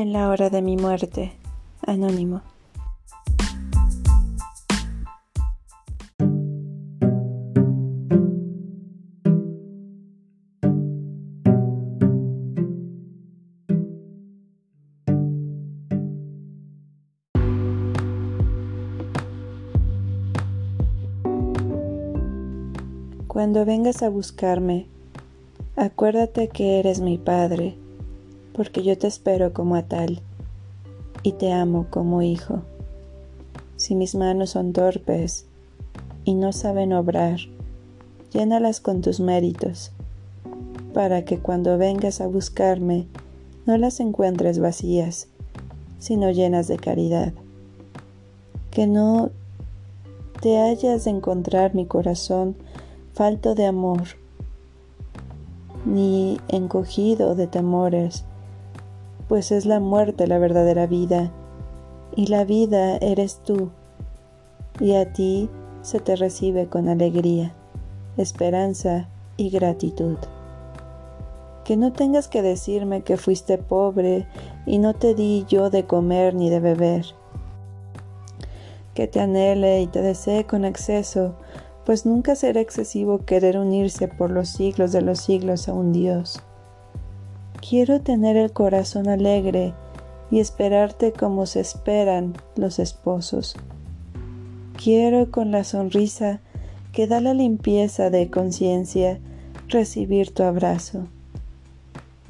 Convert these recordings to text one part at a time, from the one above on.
En la hora de mi muerte. Anónimo. Cuando vengas a buscarme, acuérdate que eres mi Padre porque yo te espero como a tal y te amo como hijo. Si mis manos son torpes y no saben obrar, llénalas con tus méritos, para que cuando vengas a buscarme no las encuentres vacías, sino llenas de caridad. Que no te hayas de encontrar mi corazón falto de amor, ni encogido de temores, pues es la muerte la verdadera vida, y la vida eres tú, y a ti se te recibe con alegría, esperanza y gratitud. Que no tengas que decirme que fuiste pobre y no te di yo de comer ni de beber. Que te anhele y te desee con exceso, pues nunca será excesivo querer unirse por los siglos de los siglos a un Dios Quiero tener el corazón alegre y esperarte como se esperan los esposos. Quiero con la sonrisa que da la limpieza de conciencia recibir tu abrazo.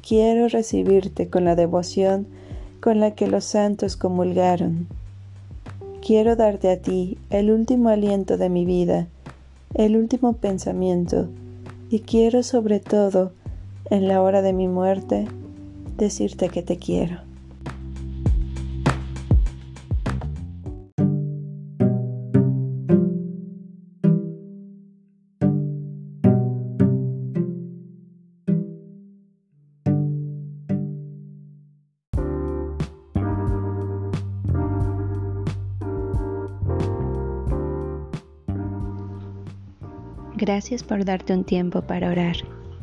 Quiero recibirte con la devoción con la que los santos comulgaron. Quiero darte a ti el último aliento de mi vida, el último pensamiento, y quiero sobre todo en la hora de mi muerte, decirte que te quiero. Gracias por darte un tiempo para orar